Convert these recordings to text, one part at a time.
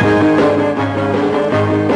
Thank you.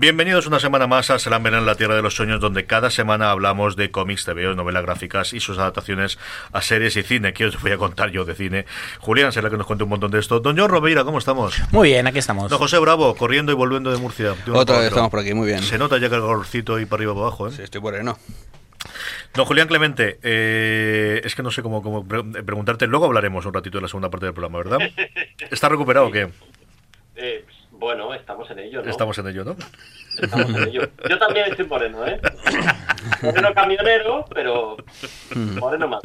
Bienvenidos una semana más a Salam en la Tierra de los Sueños, donde cada semana hablamos de cómics, TV, novelas gráficas y sus adaptaciones a series y cine. ¿Qué os voy a contar yo de cine? Julián será que nos cuente un montón de esto. Don John Robeira, ¿cómo estamos? Muy bien, aquí estamos. Don José Bravo, corriendo y volviendo de Murcia. Otra vez estamos por aquí, muy bien. Se nota ya que el calorcito y para arriba y para abajo, ¿eh? Sí, estoy bueno. Don Julián Clemente, eh, es que no sé cómo, cómo preguntarte. Luego hablaremos un ratito de la segunda parte del programa, ¿verdad? ¿Está recuperado o qué? Eh, bueno, estamos en ello, ¿no? Estamos en ello, ¿no? Yo también estoy moreno, ¿eh? Moreno camionero, pero moreno más.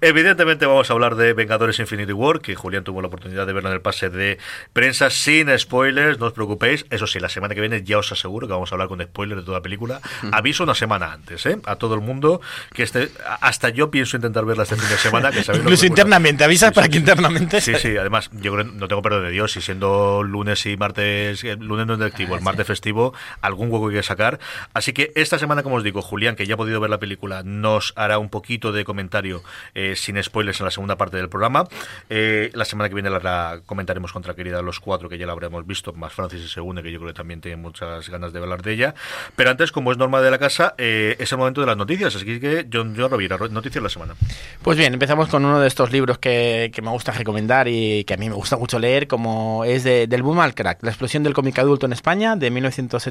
Evidentemente vamos a hablar de Vengadores Infinity War, que Julián tuvo la oportunidad de verlo en el pase de prensa sin spoilers, no os preocupéis. Eso sí, la semana que viene ya os aseguro que vamos a hablar con spoilers de toda la película. Aviso una semana antes, ¿eh? A todo el mundo que este, hasta yo pienso intentar verla este fin de semana. Que Incluso internamente, avisas Sí, para sí. que internamente. Sí, sí, además, yo creo, no tengo perdón de Dios, y siendo lunes y martes, eh, lunes no es directivo, el martes festivo, algún hueco que sacar. Así que esta semana, como os digo, Julián, que ya ha podido ver la película, nos hará un poquito de comentario eh, sin spoilers en la segunda parte del programa. Eh, la semana que viene la, la comentaremos contra querida los cuatro, que ya la habremos visto, más Francis se une, que yo creo que también tiene muchas ganas de hablar de ella. Pero antes, como es norma de la casa, eh, es el momento de las noticias. Así que, John, John Rovira, noticias de la semana. Pues bien, empezamos con uno de estos libros que, que me gusta recomendar y que a mí me gusta mucho leer, como es de, del boom al crack, la explosión del cómic adulto en España, de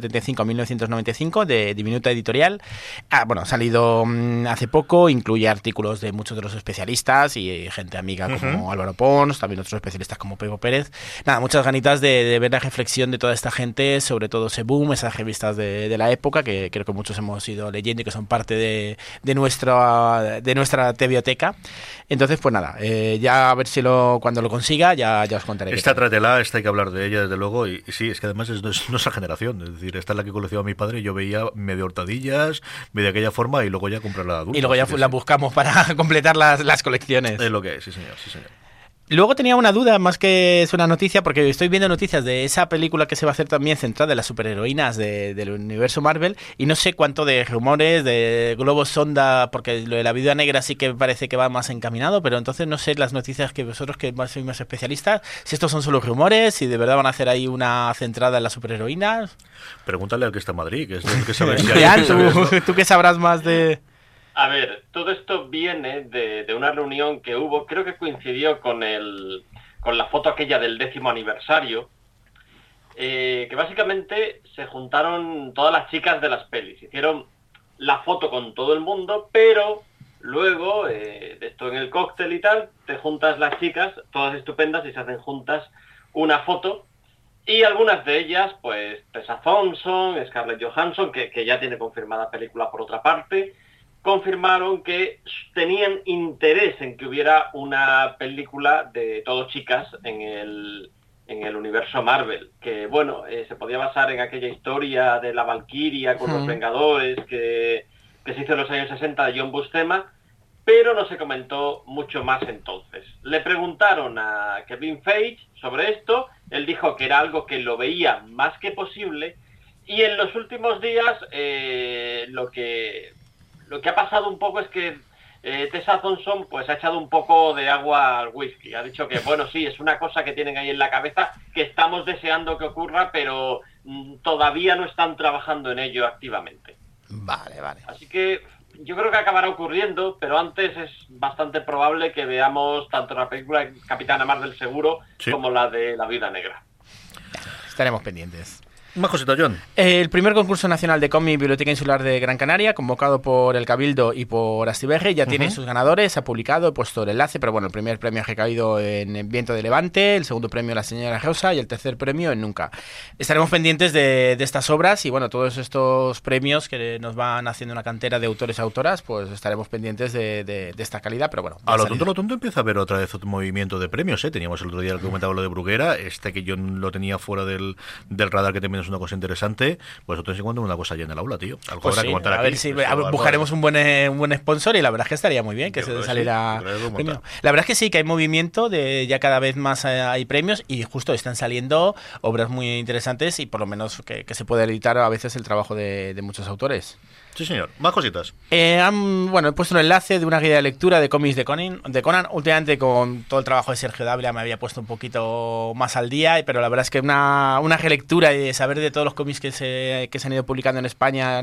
1975 a 1995, de Diminuta Editorial. Ah, bueno, ha salido mm, hace poco, incluye artículos de muchos de los especialistas y eh, gente amiga como Álvaro Pons, también otros especialistas como Pepo Pérez. Nada, muchas ganitas de, de ver la reflexión de toda esta gente sobre todo ese boom, esas revistas de, de la época que creo que muchos hemos ido leyendo y que son parte de, de nuestra, de nuestra biblioteca. Entonces, pues nada, eh, ya a ver si lo, cuando lo consiga, ya, ya os contaré. Esta tal. tráetela, esta hay que hablar de ella, desde luego. Y, y sí, es que además es, es nuestra generación. Es decir, esta es la que coleccionaba mi padre. Yo veía medio hortadillas, medio de aquella forma y luego ya comprarla de adulto. Y luego ya la buscamos para completar las, las colecciones. Es lo que es, sí, señor. Sí, señor. Luego tenía una duda, más que es una noticia, porque estoy viendo noticias de esa película que se va a hacer también centrada en las superheroínas de- del universo Marvel, y no sé cuánto de rumores, de globos sonda, porque lo de la viuda negra sí que parece que va más encaminado, pero entonces no sé las noticias que vosotros, que más sois más especialistas, si estos son solo rumores, si de verdad van a hacer ahí una centrada en las superheroínas. Pregúntale al que está en Madrid, que es el que sabe si hay- que sabe esto. tú que sabrás más de... A ver, todo esto viene de, una reunión que hubo, creo que coincidió con la foto aquella del décimo aniversario, eh, que básicamente se juntaron todas las chicas de las pelis, hicieron la foto con todo el mundo, pero luego, eh, esto en el cóctel y tal, te juntas las chicas, todas estupendas, y se hacen juntas una foto. Y algunas de ellas, pues Tessa Thompson, Scarlett Johansson, que ya tiene confirmada película por otra parte, confirmaron que tenían interés en que hubiera una película de todo chicas en el, en el universo Marvel, que bueno, eh, se podía basar en aquella historia de la Valkyria con los. Vengadores que, que se hizo en los años 60 de John Buscema, pero no se comentó mucho más entonces. Le preguntaron a Kevin Feige sobre esto, él dijo que era algo que lo veía más que posible, y en los últimos días eh, lo, que, lo que ha pasado un poco es que eh, Tessa Thompson pues ha echado un poco de agua al whisky. Ha dicho que, bueno, sí, es una cosa que tienen ahí en la cabeza, que estamos deseando que ocurra, pero mm, todavía no están trabajando en ello activamente. Vale, vale. Así que yo creo que acabará ocurriendo, pero antes es bastante probable que veamos tanto la película Capitana Marvel seguro Sí. como la de La Viuda Negra. Estaremos pendientes. Más cositas, John. El primer concurso nacional de cómic Biblioteca Insular de Gran Canaria, convocado por el Cabildo y por Astiberri, ya tiene sus ganadores, ha publicado, he puesto el enlace, pero bueno, el primer premio ha recaído en Viento de Levante, el segundo premio La Señora Rosa y el tercer premio en Nunca. Estaremos pendientes de, de estas obras y bueno, todos estos premios que nos van haciendo una cantera de autores y autoras, pues estaremos pendientes de, de- de esta calidad, pero bueno. A lo tonto, lo tonto empieza a haber otra vez otro movimiento de premios, ¿eh? Teníamos el otro día el que comentaba lo de Bruguera, este que yo lo tenía fuera del, del radar, que también es una cosa interesante. Pues otro vez en cuando una cosa allá en el aula, tío. Algo Pues habrá sí, que montar a aquí. ver si a- buscaremos un buen, eh, un buen sponsor y la verdad es que estaría muy bien que se saliera sí, premio. La verdad es que sí, que hay movimiento, de ya cada vez más eh, hay premios y justo están saliendo obras muy interesantes y por lo menos que, que se puede editar a veces el trabajo de, de muchos autores. Sí, señor. Más cositas. Eh, han- bueno, he puesto un enlace de una guía de lectura de cómics de Conan, de Conan. Últimamente con todo el trabajo de Sergio Dávila me había puesto un poquito más al día, pero la verdad es que una, una relectura y saber de todos los cómics que se, que se han ido publicando en España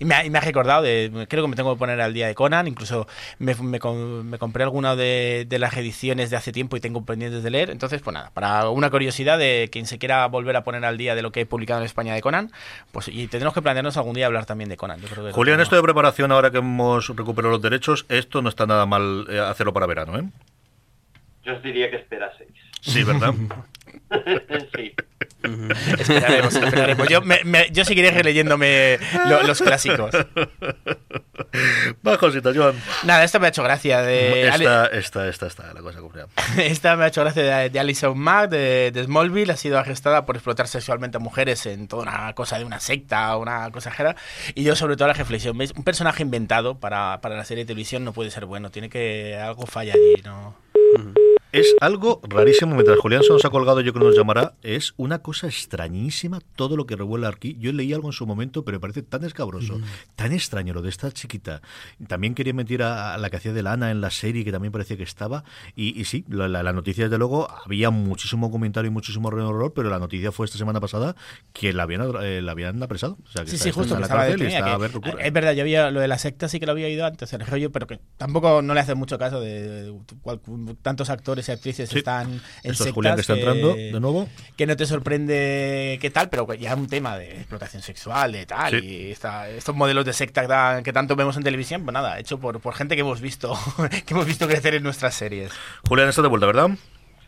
y me ha, y me ha recordado, de, creo que me tengo que poner al día de Conan, incluso me, me, me compré alguna de, de las ediciones de hace tiempo y tengo pendientes de leer. Entonces, pues nada, para una curiosidad de quien se quiera volver a poner al día de lo que he publicado en España de Conan, pues y tendremos que plantearnos algún día hablar también de Conan. Yo creo Julián, no- esto de preparación, ahora que hemos recuperado los derechos, esto no está nada mal eh, hacerlo para verano, ¿eh? Yo os diría que esperaseis. Sí, ¿verdad? sí. Esperaremos, esperaremos. Yo, me- me- yo seguiré releyéndome lo- los clásicos. Más cositas, Joan. Nada, esta me ha hecho gracia. De, Esta, esta, esta, esta, la cosa Julián. esta me ha hecho gracia de, de Alison Mack, de, de Smallville. Ha sido arrestada por explotar sexualmente a mujeres en toda una cosa de una secta, una cosa jera. Y yo, sobre todo, la reflexión. ¿Veis? Un personaje inventado para, para la serie de televisión no puede ser bueno. Tiene que. Algo falla allí, ¿no? Es algo rarísimo. Mientras Julián se nos ha colgado, yo creo que nos llamará. Es una cosa extrañísima todo lo que revuela aquí. Yo leí algo en su momento, pero me parece tan escabroso, tan extraño lo de esta chiquita. También quería meter a, a la que hacía de Lana en la serie, que también parecía que estaba. Y, y sí, la, la- la noticia, desde luego, había muchísimo comentario y muchísimo horror, pero la noticia fue esta semana pasada que la habían, eh, la habían apresado. O sea, que Sí, está- sí, justo. en la cárcel está que- a ver es verdad, yo había lo de la secta, sí que lo había oído antes, el rollo, pero que tampoco no le hace mucho caso de, de tantos actores y actrices Sí. están en Esto es Julián que está entrando de nuevo. que no te sorprende qué tal, pero ya es un tema de explotación sexual, de tal, Sí. y esta- estos modelos de secta que tanto vemos en televisión, pues nada, hecho por, por gente que hemos visto, que hemos visto crecer en nuestras series. Julián está de vuelta, ¿verdad?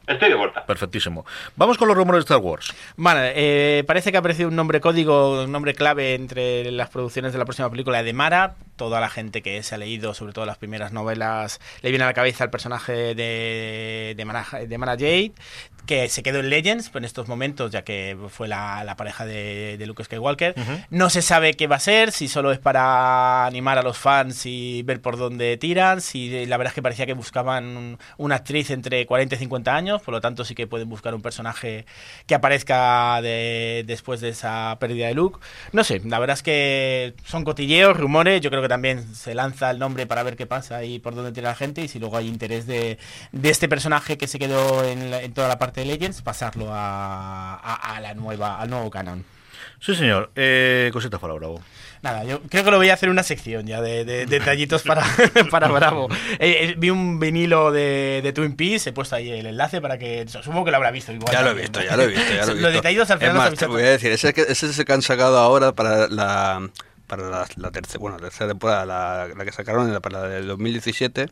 Estoy de vuelta. Perfectísimo. Vamos con los rumores de Star Wars. Vale, eh, parece que ha aparecido un nombre código, un nombre clave entre las producciones de la próxima película de Mara. Toda la gente que se ha leído, sobre todo las primeras novelas, le viene a la cabeza el personaje de, de, Mara, de Mara Jade, que se quedó en Legends en estos momentos, ya que fue la, la pareja de, de Luke Skywalker. No se sabe qué va a ser, si solo es para animar a los fans y ver por dónde tiran. Si la verdad es que parecía que buscaban un- una actriz entre 40 y 50 años, por lo tanto sí que pueden buscar un personaje que aparezca de- después de esa pérdida de Luke. No sé, la verdad es que son cotilleos, rumores. Yo creo que también se lanza el nombre para ver qué pasa y por dónde tira la gente. Y si luego hay interés de, de este personaje que se quedó en, la- en toda la parte de Legends, pasarlo a, a- a la nueva, al nuevo canon. Sí, señor. Eh, cositas para Bravo. Nada, yo creo que lo voy a hacer una sección ya de, de- de detallitos para, para Bravo. Eh, eh, vi un vinilo de, de Twin Peaks, he puesto ahí el enlace para que. Supongo que lo habrá visto igual. Ya lo he visto, ya lo he visto, ya lo he visto. Los detallitos al final Es más, te voy a decir, ese, es que- ese es el que han sacado ahora para la para la, la tercera, bueno, la tercera temporada, la, la que sacaron la- para la del 2017.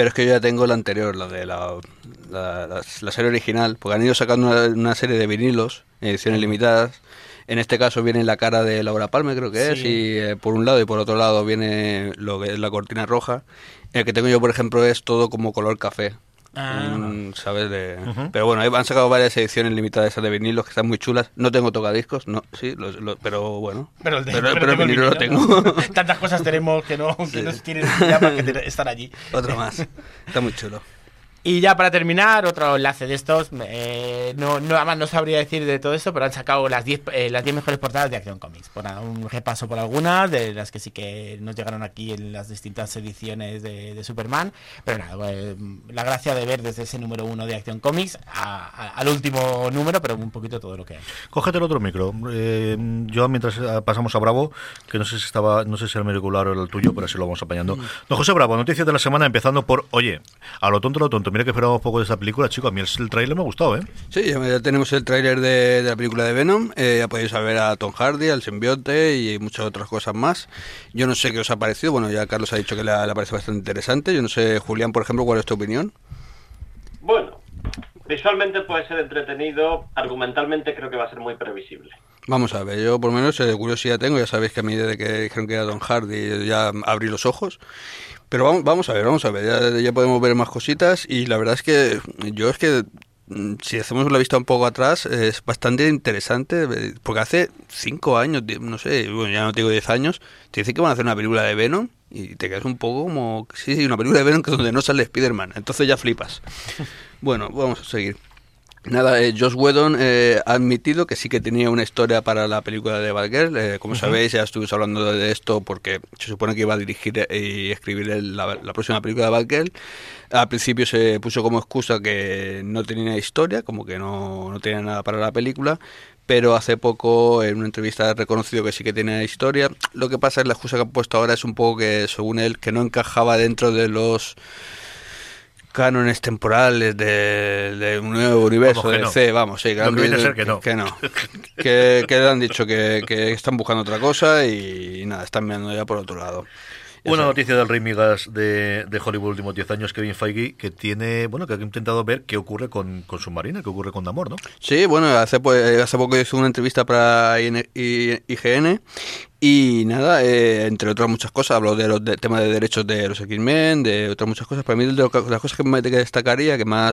Pero es que yo ya tengo la anterior, la de la, la, la- la serie original, porque han ido sacando una, una serie de vinilos, ediciones limitadas. En este caso viene la cara de Laura Palme, creo que es, y eh, por un lado y por otro lado viene lo que es la cortina roja. El que tengo yo, por ejemplo, es todo como color café. Ah. un, ¿sabes? De... Pero bueno, han sacado varias ediciones limitadas de vinilos que están muy chulas. No tengo tocadiscos, no, sí, lo- lo- pero bueno. Pero el, de- pero, pero pero el tengo el vinilo lo vinilo. tengo. Tantas cosas tenemos que no, que Sí. no tienen ya para que estar allí. Otro más. Está muy chulo. Y ya para terminar, otro enlace de estos. eh, no, no, además no sabría decir de todo esto, pero han sacado las 10 eh, las 10 mejores portadas de Acción Comics. Por nada, un repaso por algunas, de las que sí que nos llegaron aquí en las distintas ediciones de, de Superman. Pero nada, eh, la gracia de ver desde ese número uno de Acción Comics a- a- al último número, pero un poquito todo lo que hay. Cógete el otro micro. Eh, yo mientras eh, pasamos a Bravo, que no sé si estaba, no sé si era el auricular o el tuyo, pero así lo vamos apañando. Don José Bravo, noticias de la semana, empezando por, oye, a lo tonto, a lo tonto. Mira que esperábamos poco de esta película, chico. A mí el, el tráiler me ha gustado, ¿eh? Sí, ya tenemos el tráiler de, de la película de Venom. Eh, ya podéis ver a Tom Hardy, al simbionte y muchas otras cosas más. Yo no sé qué os ha parecido. Bueno, ya Carlos ha dicho que le, parece bastante interesante. Yo no sé, Julián, por ejemplo, cuál es tu opinión. Bueno, visualmente puede ser entretenido, argumentalmente creo que va a ser muy previsible. Vamos a ver, yo por lo menos eh, de curiosidad tengo, ya sabéis que a mí desde que dijeron que era Don Hardy ya abrí los ojos. Pero vamos, vamos a ver, vamos a ver, ya, ya podemos ver más cositas y la verdad es que yo es que mm, si hacemos la vista un poco atrás es bastante interesante eh, porque hace cinco años, no sé, bueno, ya no te digo 10 años, te dicen que van a hacer una película de Venom y te quedas un poco como, sí, sí, una película de Venom que donde no sale Spider-Man, entonces ya flipas. Bueno, vamos a seguir. Nada, eh, Josh Whedon eh, ha admitido que sí que tenía una historia para la película de Batgirl. Eh, como sabéis, ya estuvimos hablando de esto porque se supone que iba a dirigir y escribir el- la, la próxima película de Batgirl. Al principio se puso como excusa que no tenía historia, como que no, no tenía nada para la película. Pero hace poco en una entrevista ha reconocido que sí que tenía historia. Lo que pasa es la excusa que han puesto ahora es un poco que, según él, que no encajaba dentro de los cánones temporales de, de un nuevo universo Vamos, de no. C, vamos, sí, Lo que viene a ser que no. Que, no. que, que le han dicho que, que están buscando otra cosa y, nada, están mirando ya por otro lado. Ya Una noticia del Rey Migas de, de Hollywood últimos 10 años, Kevin Feige, que tiene, bueno, que ha intentado ver qué ocurre con, con Submarina, qué ocurre con Namor, ¿no? Sí, bueno, hace, pues, hace poco hizo una entrevista para IGN y nada, eh, entre otras muchas cosas, habló de los de, temas de derechos de los X-Men, de otras muchas cosas. Para mí, de las cosas que, me- destacaría, que más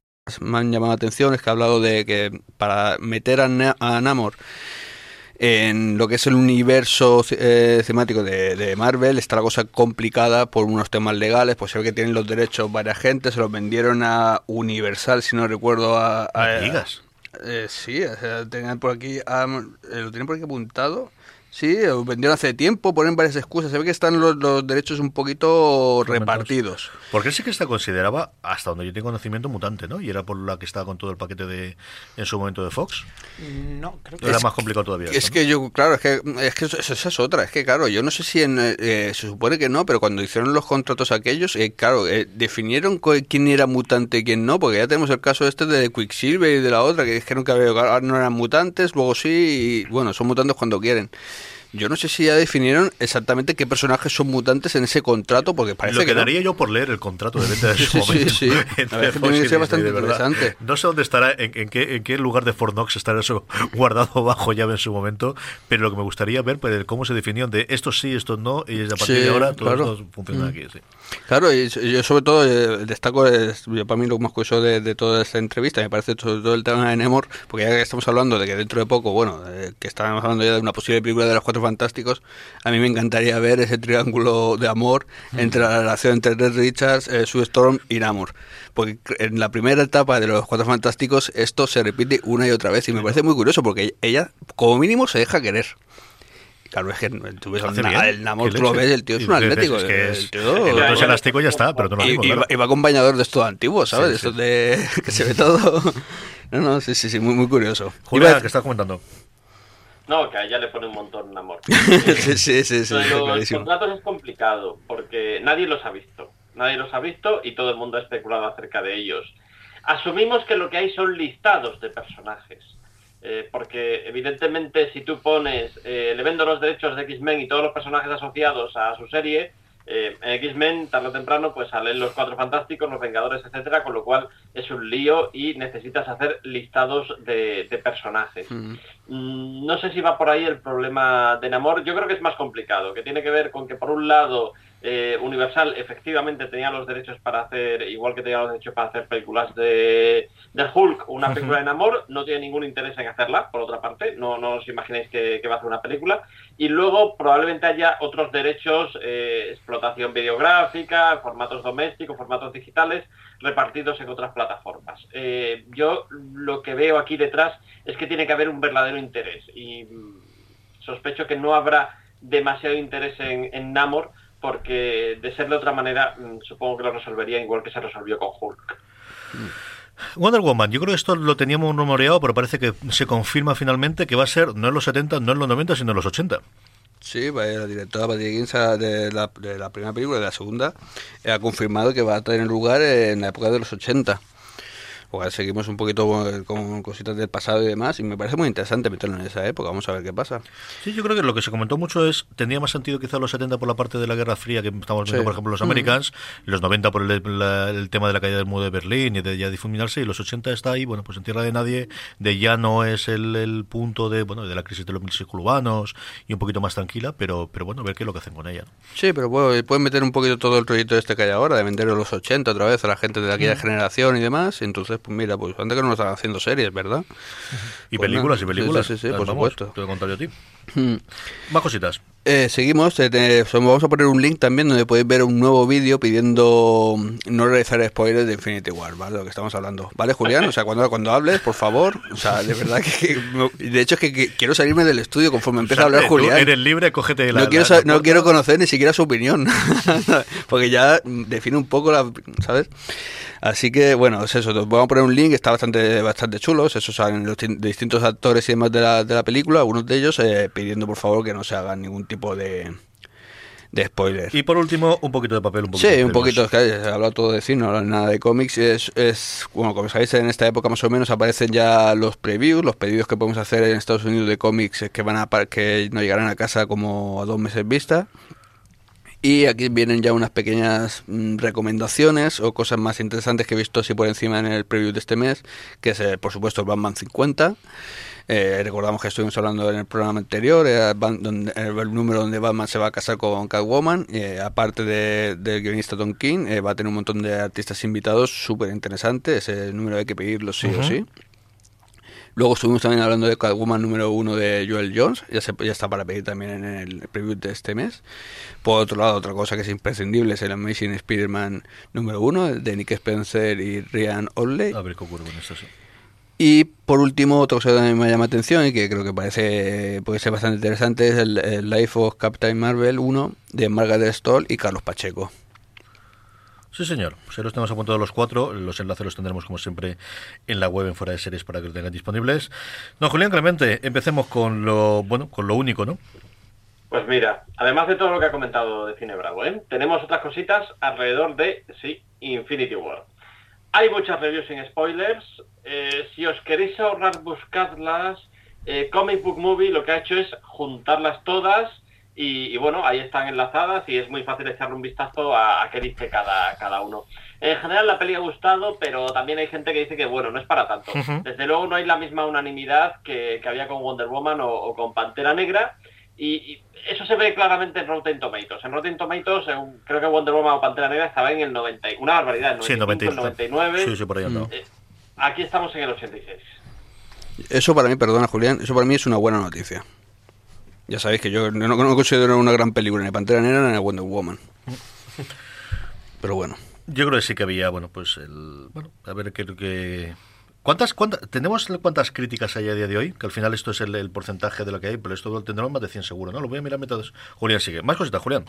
Me han llamado la atención es que ha hablado de que para meter a, Na- a Namor en lo que es el universo eh, temático de, de Marvel está la cosa complicada por unos temas legales, pues se ve que tienen los derechos varias gente, se los vendieron a Universal, si no recuerdo a... a-. Eh, sí, o sea, tenían por aquí, ah, lo tienen por aquí apuntado. Sí, lo vendieron hace tiempo, ponen varias excusas. Se ve que están los, los derechos un poquito repartidos. Porque sí que está consideraba, hasta donde yo tengo conocimiento, mutante, ¿no? Y era por la que estaba con todo el paquete de en su momento de Fox. No, creo Era más complicado todavía. Es esto, que yo, claro, es que, es que eso- esa es otra. Es que, claro, yo no sé si en, eh, se supone que no, pero cuando hicieron los contratos aquellos, eh, claro, eh, definieron quién era mutante y quién no, porque ya tenemos el caso este de Quicksilver y de la otra, que dijeron que había- no eran mutantes, luego sí, y bueno, son mutantes cuando quieren. Yo no sé si ya definieron exactamente qué personajes son mutantes en ese contrato, porque parece Lo que que no. daría yo por leer el contrato de venta de Sí, su sí, momento. sí. La entre verdad que ser bastante interesante. No sé dónde estará, en, en qué, en qué lugar de Fort Knox estará eso guardado bajo llave en su momento, pero lo que me gustaría ver pues, cómo se definieron de esto sí, esto no, y a partir Sí, de ahora todo claro. esto funciona Mm. aquí. Sí. Claro, y yo sobre todo eh, destaco, es, yo para mí lo más curioso de, de, toda esta entrevista, me parece sobre todo el tema de Nemor, porque ya que estamos hablando de que dentro de poco, bueno, eh, que estábamos hablando ya de una posible película de los Cuatro Fantásticos, a mí me encantaría ver ese triángulo de amor entre la relación entre Red Richards, eh, Sue Storm y Namor. Porque en la primera etapa de los Cuatro Fantásticos esto se repite una y otra vez y me parece muy curioso porque ella, como mínimo, se deja querer. Claro, es que tú ves el Namor, tú lo ves, el tío es un atlético. Es que el tío, el otro es elástico y ya está, pero no lo mismo, y, claro. y, va acompañador de estos antiguos, ¿sabes? Sí, Esto de que se ve todo. No, no, sí, sí, sí, muy, muy curioso. Julia, ¿qué estás comentando? No, que a ella le pone un montón de amor. sí, sí, sí. sí los contratos es complicado porque nadie los ha visto. Nadie los ha visto y todo el mundo ha especulado acerca de ellos. Asumimos que lo que hay son listados de personajes. Eh, porque evidentemente si tú pones, eh, le vendo los derechos de X-Men y todos los personajes asociados a su serie, eh, en X-Men, tarde o temprano, pues salen los Cuatro Fantásticos, los Vengadores, etcétera, con lo cual es un lío y necesitas hacer listados de, personajes. Mm. Mm, no sé si va por ahí el problema de Namor. Yo creo que es más complicado, que tiene que ver con que por un lado eh, Universal efectivamente tenía los derechos para hacer, igual que tenía los derechos para hacer películas de, de Hulk, una película de Namor, no tiene ningún interés en hacerla, por otra parte, no, no os imaginéis que, va a hacer una película. Y luego probablemente haya otros derechos, eh, explotación videográfica, formatos domésticos, formatos digitales, repartidos en otras plataformas. Eh, yo lo que veo aquí detrás es que tiene que haber un verdadero interés y mm, sospecho que no habrá demasiado interés en, en Namor porque de ser de otra manera mm, supongo que lo resolvería igual que se resolvió con Hulk. Wonder Woman, yo creo que esto lo teníamos rumoreado, pero parece que se confirma finalmente que va a ser no en los 70, no en los 90, sino en los 80. Sí, la directora Patricia de la, de la primera película, de la segunda, ha confirmado que va a tener lugar en la época de los 80 porque seguimos un poquito con cositas del pasado y demás, y me parece muy interesante meterlo en esa época, vamos a ver qué pasa. Sí, yo creo que lo que se comentó mucho es, tendría más sentido quizá los 70 por la parte de la Guerra Fría, que estamos viendo, por ejemplo, los Americans, los 90 por el, tema de la caída del muro de Berlín y de ya difuminarse, y los 80 está ahí, bueno, pues en tierra de nadie, de ya no es el, punto de, bueno, de la crisis de los mil urbanos y un poquito más tranquila, pero, pero bueno, a ver qué es lo que hacen con ella. Sí, pero bueno, pueden meter un poquito todo el proyecto este que hay ahora, de vender los 80 otra vez a la gente de aquella generación y demás, entonces pues mira, pues antes que no nos están haciendo series, ¿verdad? Y pues películas, y películas. Sí, sí, sí, por supuesto. Te voy a contar a ti. Hmm. Más cositas. Eh, seguimos, eh, vamos a poner un link también donde podéis ver un nuevo vídeo pidiendo no realizar spoilers de Infinity War, ¿vale? Lo que estamos hablando. ¿Vale, Julián? O sea, cuando, cuando hables, por favor. O sea, de verdad que... de hecho, es que, quiero salirme del estudio conforme empieza a hablar Julián. eres libre, cógete la... No quiero, no quiero conocer ni siquiera su opinión. Porque ya define un poco la... ¿Sabes? Así que, bueno, es eso. Vamos a poner un link, está bastante bastante chulo. Eso salen los distintos actores y demás de la, de la película, algunos de ellos eh, pidiendo por favor que no se hagan ningún tipo de, de spoiler. Y por último, un poquito de papel, un poquito Sí, un poquito, es que se habla todo de cine, no habla nada de cómics. Es, es, bueno, como sabéis, en esta época más o menos aparecen ya los previews, los pedidos que podemos hacer en Estados Unidos de cómics que van a que nos llegarán a casa como a dos meses vista. Y aquí vienen ya unas pequeñas mm, recomendaciones o cosas más interesantes que he visto así por encima en el preview de este mes, que es por supuesto el Batman 50. Eh, recordamos que estuvimos hablando en el programa anterior, donde, el número donde Batman se va a casar con Catwoman. Eh, aparte del de guionista Tom King, va a tener un montón de artistas invitados súper interesantes. Ese número hay que pedirlo sí o sí. Luego estuvimos también hablando de Catwoman número uno de Joel Jones, ya, se, ya está para pedir también en el preview de este mes. Por otro lado, otra cosa que es imprescindible es el Amazing Spider-Man número uno de Nick Spencer y Ryan Otley. A ver qué ocurre con eso, Y por último, otra cosa que también me llama atención y que creo que parece puede ser bastante interesante es el, Life of Captain Marvel 1 de Margaret Stoll y Carlos Pacheco. Sí, señor. Si los tenemos apuntados los cuatro, los enlaces los tendremos como siempre en la web en fuera de series para que los tengan disponibles. No, Julián Clemente, empecemos con lo bueno, con lo único, ¿no? Pues mira, además de todo lo que ha comentado de Cine Bravo, ¿eh? tenemos otras cositas alrededor de, sí, Infinity War. Hay muchas reviews sin spoilers. Eh, si os queréis ahorrar, buscadlas. Eh, Comic Book Movie lo que ha hecho es juntarlas todas y, bueno, ahí están enlazadas y es muy fácil echarle un vistazo a, qué dice cada, cada uno. En general la peli ha gustado, pero también hay gente que dice que bueno, no es para tanto. Desde luego no hay la misma unanimidad que, había con Wonder Woman o, con Pantera Negra. Y, eso se ve claramente en Rotten Tomatoes. En Rotten Tomatoes, creo que Wonder Woman o Pantera Negra estaba en el 90, una barbaridad, el 99. Sí, sí, por ahí eh, aquí estamos en el 86. Eso para mí, perdona Julián, eso para mí es una buena noticia. Ya sabéis que yo no, no considero una gran película ni Pantera Negra ni Wonder Woman. Pero bueno. Yo creo que sí que había, bueno, pues el. Bueno, a ver qué. que ¿Cuántas, cuántas, ¿Tenemos cuántas críticas hay a día de hoy? Que al final esto es el, porcentaje de lo que hay, pero esto tendremos más de 100 seguro, ¿no? Lo voy a mirar todos. Julián sigue. Más cositas, Julián.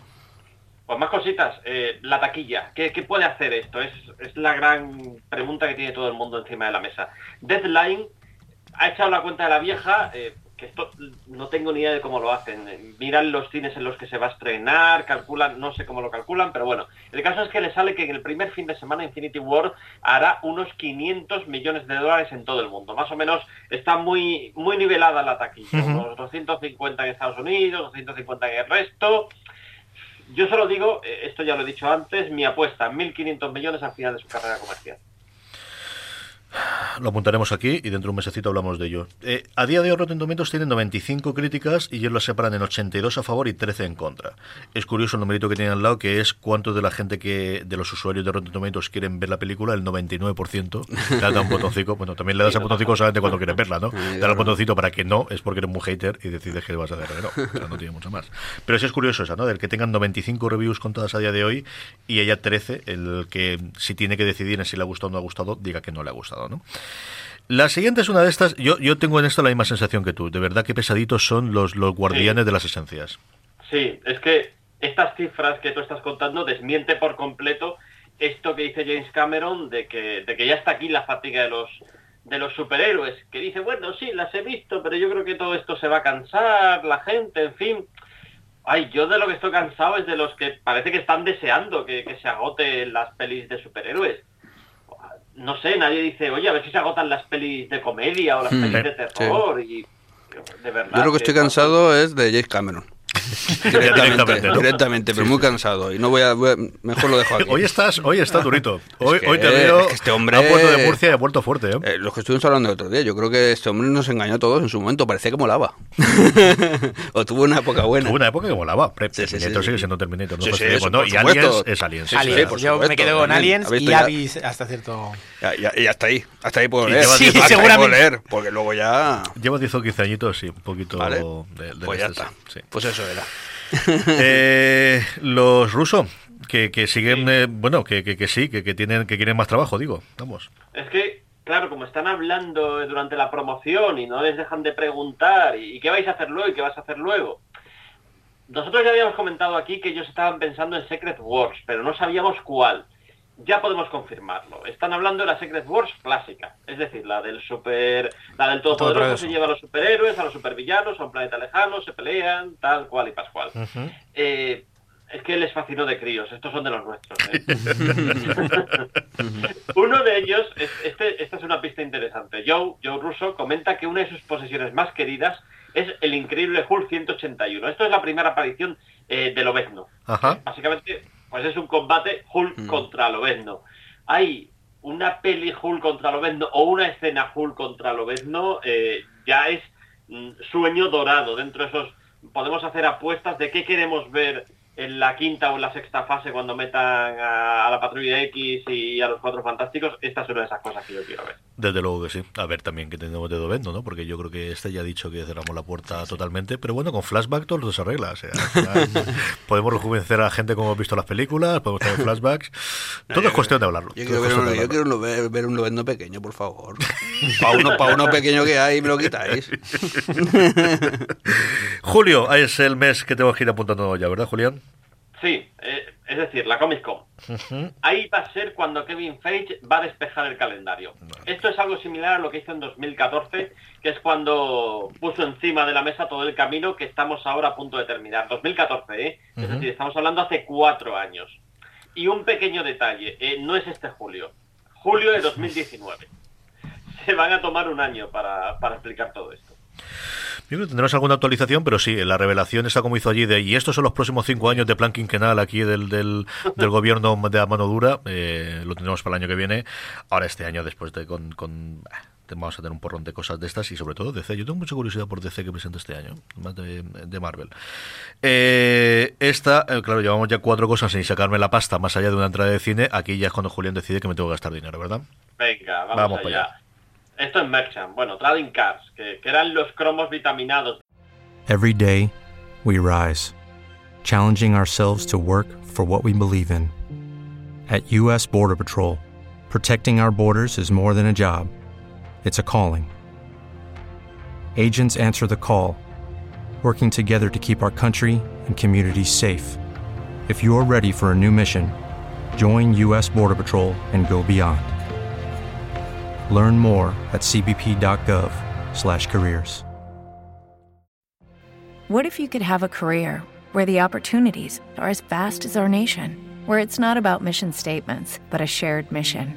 Pues más cositas. Eh, la taquilla. ¿Qué, puede hacer esto? Es, es la gran pregunta que tiene todo el mundo encima de la mesa. Deadline ha echado la cuenta de la vieja. Eh, esto no tengo ni idea de cómo lo hacen. Miran los cines en los que se va a estrenar, calculan, no sé cómo lo calculan, pero bueno, el caso es que le sale que en el primer fin de semana Infinity War hará unos 500 millones de dólares en todo el mundo. Más o menos está muy, muy nivelada la taquilla, unos 250 en Estados Unidos, 250 en el resto. Yo solo digo, eh, esto ya lo he dicho antes, mi apuesta, 1.500 millones al final de su carrera comercial. Lo apuntaremos aquí y dentro de un mesecito hablamos de ello. Eh, a día de hoy Rotten Tomatoes tiene 95 críticas y ellos lo separan en 82 a favor y 13 en contra. Es curioso el numerito que tiene al lado que es cuánto de la gente que de los usuarios de Rotten Tomatoes quieren ver la película, el 99% le da un botoncito. Bueno, también le das al botoncito solamente cuando quieres verla, ¿no? Dar al botoncito para que no, es porque eres muy hater y decides que le vas a dar no. O sea, no tiene mucho más. Pero sí es curioso esa, ¿no? Del que tengan 95 reviews contadas a día de hoy y ella 13, el que si tiene que decidir en si le ha gustado o no ha gustado, diga que no le ha gustado. La siguiente es una de estas, yo, yo tengo en esto la misma sensación que tú, de verdad que pesaditos son los, los guardianes de las esencias. Sí, es que estas cifras que tú estás contando desmiente por completo esto que dice James Cameron de que, de que ya está aquí la fatiga de los de los superhéroes, que dice, bueno, sí, las he visto, pero yo creo que todo esto se va a cansar, la gente, en fin. Ay, yo de lo que estoy cansado es de los que parece que están deseando que, que se agoten las pelis de superhéroes no sé, nadie dice, oye, a ver si se agotan las pelis de comedia o las hmm. pelis de terror. Y de verdad. Yo lo que estoy cansado es de James Cameron. directamente, directamente, pero muy cansado y no voy a, mejor lo dejo aquí. Hoy estás, hoy está durito. Hoy, hoy te veo este hombre ha puerto de Murcia y ha puerto fuerte. ¿eh? ¿eh? los que estuvimos hablando el otro día, yo creo que este hombre nos engañó a todos en su momento, parecía que molaba. o tuvo una época buena. Tuvo una época que molaba. Sí, Terminator sigue siendo Terminator. No, sí, no, y Aliens es Aliens. Aliens. yo me quedo con Aliens y Avis hasta cierto... y hasta ahí, hasta ahí puedo leer. Sí, seguramente. leer, porque luego ya... Llevo 10 o 15 añitos, sí, un poquito de, Pues ya está. Pues eso Eh, los rusos, que, que siguen, eh, bueno, que, que, sí, que, que, tienen, que quieren más trabajo, digo, vamos. Es que, claro, como están hablando durante la promoción y no les dejan de preguntar, ¿y qué vais a hacer luego y qué vas a hacer luego? Nosotros ya habíamos comentado aquí que ellos estaban pensando en Secret Wars, pero no sabíamos cuál ya podemos confirmarlo. Están hablando de la Secret Wars clásica, es decir, la del super, la del todopoderoso se lleva a los superhéroes, a los supervillanos, a un planeta lejano, se pelean, tal cual y pascual. Eh, es que les fascinó de críos, estos son de los nuestros. ¿eh? Uno de ellos, este, esta es una pista interesante. Joe, Joe Russo comenta que una de sus posesiones más queridas es el increíble Hulk 181. Esto es la primera aparición eh, de Lobezno. Básicamente pues es un combate Hulk mm. contra Lobezno. Hay una peli Hulk contra Lobezno o una escena Hulk contra Lobezno, eh, ya es mm, sueño dorado. Dentro de esos podemos hacer apuestas de qué queremos ver en la quinta o en la sexta fase cuando metan a, la patrulla X y a los cuatro fantásticos, esta es una de esas cosas que yo quiero ver. Desde luego que sí. A ver también que tenemos de Dovendo, ¿no? Porque yo creo que este ya ha dicho que cerramos la puerta totalmente, pero bueno, con flashback todo se arregla. O sea, podemos rejuvenecer a la gente como hemos visto las películas, podemos tener flashbacks. Todo es cuestión de hablarlo. Yo quiero, ver, un, yo quiero ver, un Lovendo pequeño, por favor. para, uno, para uno pequeño que hay, me lo quitáis. Julio, es el mes que tengo que ir apuntando ya, ¿verdad, Julián? Sí, eh, es decir, la Comic Con. Ahí va a ser cuando Kevin Feige va a despejar el calendario. Esto es algo similar a lo que hizo en 2014, que es cuando puso encima de la mesa todo el camino que estamos ahora a punto de terminar. 2014, ¿eh? Es decir, estamos hablando hace cuatro años. Y un pequeño detalle, eh, no es este julio, julio de 2019. Se van a tomar un año para, para explicar todo esto. Yo creo que tendremos alguna actualización, pero sí, la revelación está como hizo allí de, y estos son los próximos cinco años de plan quinquenal aquí del, del, del gobierno de la mano dura, eh, lo tendremos para el año que viene. Ahora este año, después de con, con vamos a tener un porrón de cosas de estas y sobre todo DC. Yo tengo mucha curiosidad por DC que presenta este año, más de, Marvel. Eh, esta, eh, claro, llevamos ya cuatro cosas sin sacarme la pasta más allá de una entrada de cine. Aquí ya es cuando Julián decide que me tengo que gastar dinero, ¿verdad? Venga, vamos, allá. Esto es Merchant, bueno, Trading Cars, que, que eran los cromos vitaminados. Every day we rise, challenging ourselves to work for what we believe in. At U.S. Border Patrol, protecting our borders is more than a job, it's a calling. Agents answer the call, working together to keep our country and communities safe. If you're ready for a new mission, join U.S. Border Patrol and go beyond. Learn more at cbp.gov/careers. What if you could have a career where the opportunities are as vast as our nation? where it's not about mission statements, but a shared mission.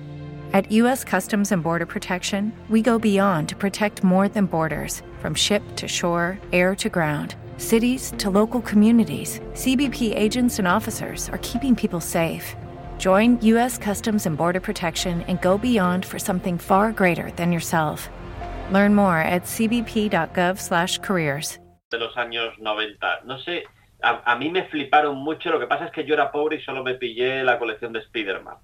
At U.S. Customs and Border Protection, we go beyond to protect more than borders from ship to shore, air to ground, cities to local communities. CBP agents and officers are keeping people safe. Join U.S. Customs and Border Protection and go beyond for something far greater than yourself. Learn more at cbp.gov/careers. De los años 90. No sé a, mí me fliparon mucho, lo que pasa es que yo era pobre y solo me pillé la colección de Spider-Man.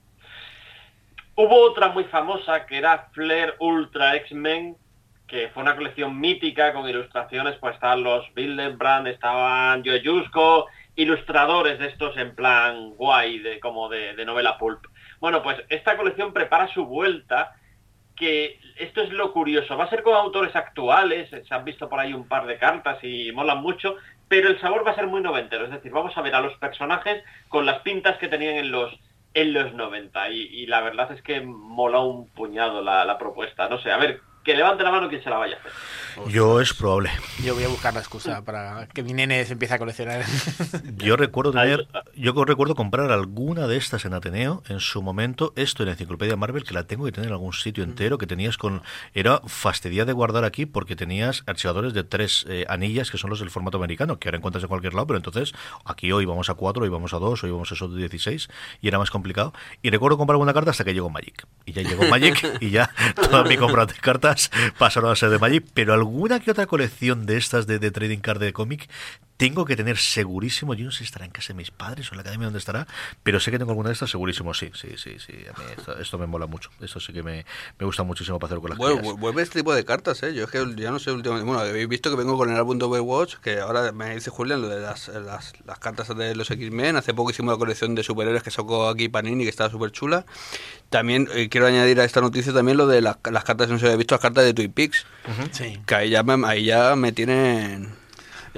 Hubo otra muy famosa que era Flair Ultra X-Men, que fue una colección mítica con ilustraciones, pues estaban los Bildenbrand, estaban Joe Yusko, ilustradores de estos en plan guay, de, como de, novela pulp. Bueno, pues esta colección prepara su vuelta, que esto es lo curioso, va a ser con autores actuales, se han visto por ahí un par de cartas y molan mucho, pero el sabor va a ser muy noventero, es decir, vamos a ver a los personajes con las pintas que tenían en los en los 90 y, la verdad es que mola un puñado la, la propuesta, no sé, a ver, que levante la mano quien se la vaya a hacer. Yo es probable. Yo voy a buscar la excusa para que mi nene se empiece a coleccionar. Yo recuerdo tener, yo recuerdo comprar alguna de estas en Ateneo en su momento, esto en Enciclopedia Marvel, que la tengo que tener en algún sitio entero, que tenías con, era fastidia de guardar aquí porque tenías archivadores de tres eh, anillas que son los del formato americano, que ahora encuentras en cualquier lado, pero entonces aquí hoy vamos a cuatro, hoy vamos a dos, hoy vamos a esos 16 y era más complicado. Y recuerdo comprar una carta hasta que llegó Magic. Y ya llegó Magic y ya toda mi compra de cartas pasaron a ser de Magic, pero alguna que otra colección de estas de, de trading card de cómic tengo que tener segurísimo, yo no sé si estará en casa de mis padres o en la academia donde estará, pero sé que tengo alguna de estas segurísimo, sí, sí, sí, sí. A mí esto, me mola mucho. Esto sí que me, me gusta muchísimo para hacer con las bueno, Vuelve este tipo de cartas, ¿eh? Yo es que ya no sé últimamente. Bueno, habéis visto que vengo con el álbum de Overwatch, que ahora me dice Julián lo de las, las, las cartas de los X-Men. Hace poco hicimos la colección de superhéroes que sacó aquí Panini, que estaba súper chula. También eh, quiero añadir a esta noticia también lo de las, las cartas, no se había visto, las cartas de Twin Peaks. sí. Que ahí ya, me, ahí ya me tienen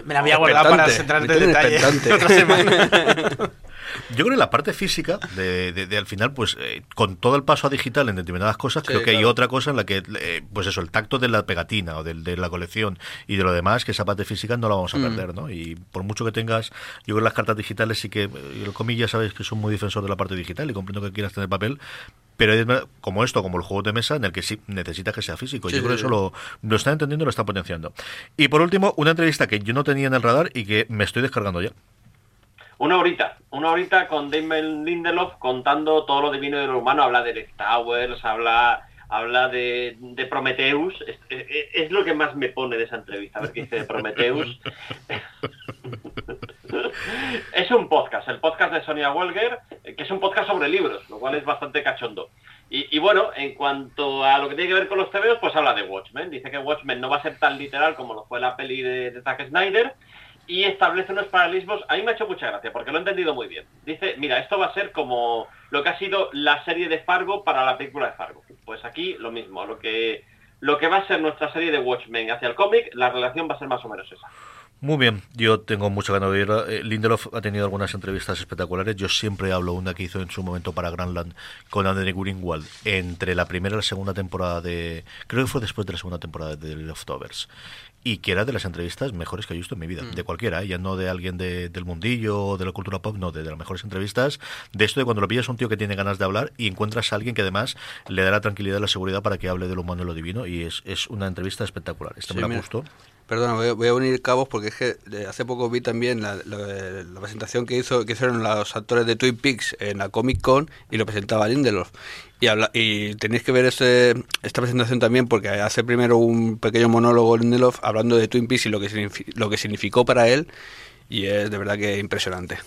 me la había guardado para centrarte en detalle otra semana. Yo creo que la parte física, de, al final, pues eh, con todo el paso a digital en determinadas cosas, creo que hay otra cosa en la que, eh, pues eso, el tacto de la pegatina o de, la colección y de lo demás, que esa parte física no la vamos a mm. perder, ¿no? Y por mucho que tengas, yo creo que las cartas digitales sí que, eh, comillas, sabes que son muy defensor de la parte digital y comprendo que quieras tener papel, pero como esto, como el juego de mesa, en el que sí necesitas que sea físico. yo creo que eso lo, lo está entendiendo y lo está potenciando. Y por último, una entrevista que yo no tenía en el radar y que me estoy descargando ya. Una horita, una horita con Damon Lindelof contando todo lo divino de lo humano. Habla de Left Towers, habla, habla de, de Prometheus. Es, lo que más me pone de esa entrevista, a ver qué dice de Prometheus. es un podcast, el podcast de Sonia Walger, que es un podcast sobre libros, lo cual es bastante cachondo. Y, bueno, en cuanto a lo que tiene que ver con los TVOs, pues habla de Watchmen. Dice que Watchmen no va a ser tan literal como lo fue la peli de, de Zack Snyder y establece unos paralelismos. A mí me ha hecho mucha gracia porque lo he entendido muy bien. Dice, mira, esto va a ser como lo que ha sido la serie de Fargo para la película de Fargo. Pues aquí lo mismo, lo que, lo que va a ser nuestra serie de Watchmen hacia el cómic, la relación va a ser más o menos esa. Muy bien, yo tengo mucha ganas de oírla. Eh, Lindelof ha tenido algunas entrevistas espectaculares. Yo siempre hablo una que hizo en su momento para Grandland con Anthony Greenwald entre la primera y la segunda temporada de. Creo que fue después de la segunda temporada de The Leftovers. Y que era de las entrevistas mejores que he visto en mi vida, mm. de cualquiera, ¿eh? ya no de alguien del mundillo o de la cultura pop, no, de, las mejores entrevistas. De esto de cuando lo pillas un tío que tiene ganas de hablar y encuentras a alguien que además le da la tranquilidad y la seguridad para que hable de lo humano y lo divino. Y es, es una entrevista espectacular. Este me la gustó. Perdona, voy, a unir cabos porque es que hace poco vi también la, presentación que hizo que hicieron los actores de Twin Peaks en la Comic Con y lo presentaba Lindelof. Y, habla, y tenéis que ver ese, esta presentación también porque hace primero un pequeño monólogo Lindelof hablando de Twin Peaks y lo que, lo que significó para él y es de verdad que impresionante.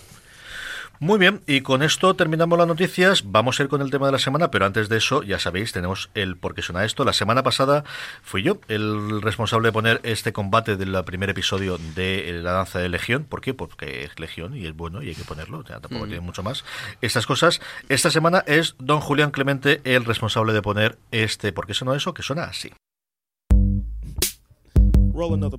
Muy bien, y con esto terminamos las noticias. Vamos a ir con el tema de la semana, pero antes de eso, ya sabéis, tenemos el por qué suena esto. La semana pasada fui yo el responsable de poner este combate del primer episodio de La Danza de Legión. ¿Por qué? Porque es Legión y es bueno y hay que ponerlo. tampoco mm. tiene mucho más. Estas cosas. Esta semana es don Julián Clemente el responsable de poner este por qué suena eso, que suena así. La da da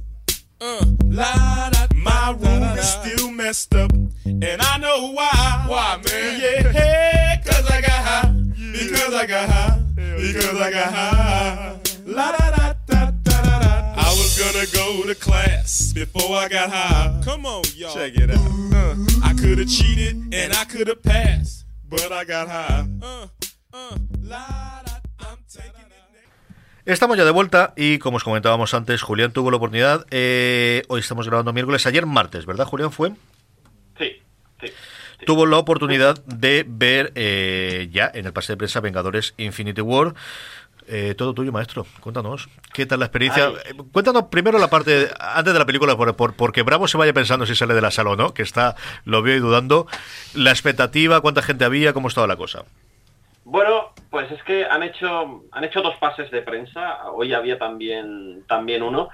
Uh, my room is still messed up, and I know why. Why, man? Yeah, cause I got high. Because I got high. Because I got high. La da da da da da da. I was gonna go to class before I got high. Come on, y'all. Check it out. Uh, I could have cheated and I could have passed, but I got high. Uh, uh, la da. Estamos ya de vuelta y como os comentábamos antes, Julián tuvo la oportunidad. Eh, hoy estamos grabando miércoles, ayer martes, ¿verdad, Julián? ¿Fue? Sí, sí. Tuvo la oportunidad de ver eh, ya en el pase de prensa Vengadores Infinity War. Eh, todo tuyo, maestro. Cuéntanos. ¿Qué tal la experiencia? Cuéntanos primero la parte, antes de la película, por, por, porque Bravo se vaya pensando si sale de la sala o no, que está, lo veo y dudando. La expectativa, cuánta gente había, cómo estaba la cosa. Bueno, pues es que han hecho, han hecho dos pases de prensa, hoy había también, también uno,